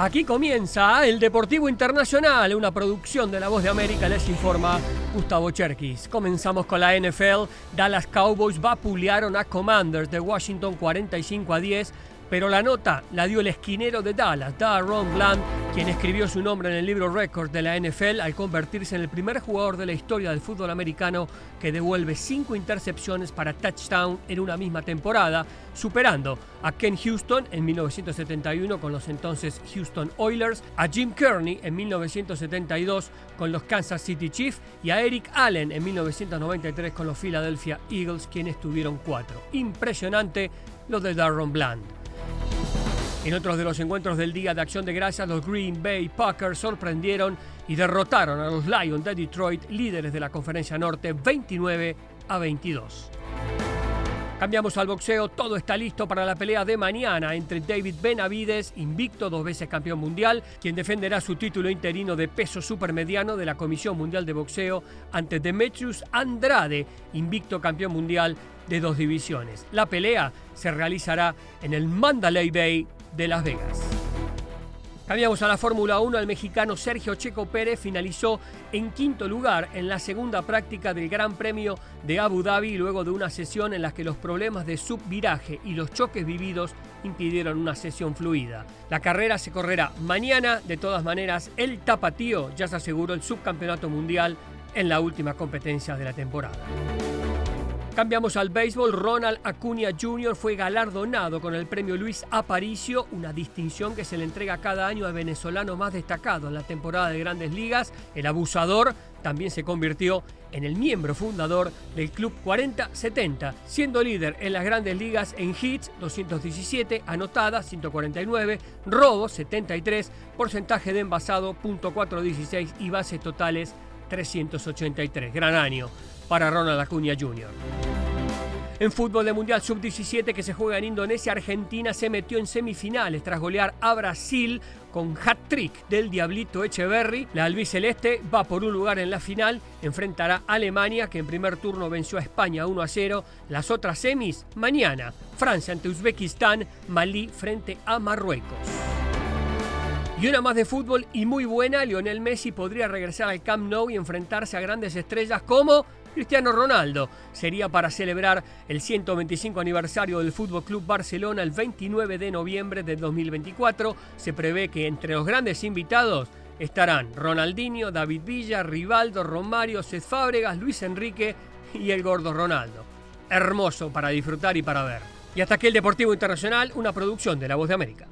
Aquí comienza el Deportivo Internacional, una producción de La Voz de América, les informa Gustavo Cherkis. Comenzamos con la NFL. Dallas Cowboys vapulearon a Commanders de Washington 45 a 10 pero la nota la dio el esquinero de Dallas, Darron Bland, quien escribió su nombre en el libro Record de la NFL al convertirse en el primer jugador de la historia del fútbol americano que devuelve cinco intercepciones para touchdown en una misma temporada, superando a Ken Houston en 1971 con los entonces Houston Oilers, a Jim Kearney en 1972 con los Kansas City Chiefs y a Eric Allen en 1993 con los Philadelphia Eagles, quienes tuvieron cuatro. Impresionante lo de Darron Bland. En otros de los encuentros del Día de Acción de Gracias, los Green Bay Packers sorprendieron y derrotaron a los Lions de Detroit, líderes de la Conferencia Norte, 29 a 22. Cambiamos al boxeo, todo está listo para la pelea de mañana entre David Benavides, invicto dos veces campeón mundial, quien defenderá su título interino de peso supermediano de la Comisión Mundial de Boxeo, ante Demetrius Andrade, invicto campeón mundial de dos divisiones. La pelea se realizará en el Mandalay Bay de Las Vegas. Cambiamos a la Fórmula 1. El mexicano Sergio Checo Pérez finalizó en quinto lugar en la segunda práctica del Gran Premio de Abu Dhabi luego de una sesión en la que los problemas de subviraje y los choques vividos impidieron una sesión fluida. La carrera se correrá mañana. De todas maneras, el tapatío ya se aseguró el subcampeonato mundial en la última competencia de la temporada. Cambiamos al béisbol. Ronald Acuña Jr. fue galardonado con el premio Luis Aparicio, una distinción que se le entrega cada año al venezolano más destacado en la temporada de Grandes Ligas. El abusador también se convirtió en el miembro fundador del Club 40-70, siendo líder en las grandes ligas en hits 217, anotadas 149, robos 73, porcentaje de envasado .416 y bases totales 383. Gran año para Ronald Acuña Jr. En fútbol de Mundial Sub-17 que se juega en Indonesia, Argentina se metió en semifinales tras golear a Brasil con hat-trick del Diablito Echeverry. La albiceleste va por un lugar en la final, enfrentará a Alemania que en primer turno venció a España 1 a 0. Las otras semis mañana, Francia ante Uzbekistán, Malí frente a Marruecos. Y una más de fútbol y muy buena, Lionel Messi podría regresar al Camp Nou y enfrentarse a grandes estrellas como Cristiano Ronaldo. Sería para celebrar el 125 aniversario del Fútbol Club Barcelona el 29 de noviembre de 2024. Se prevé que entre los grandes invitados estarán Ronaldinho, David Villa, Rivaldo, Romario, Cés Fábregas, Luis Enrique y el gordo Ronaldo. Hermoso para disfrutar y para ver. Y hasta aquí el Deportivo Internacional, una producción de La Voz de América.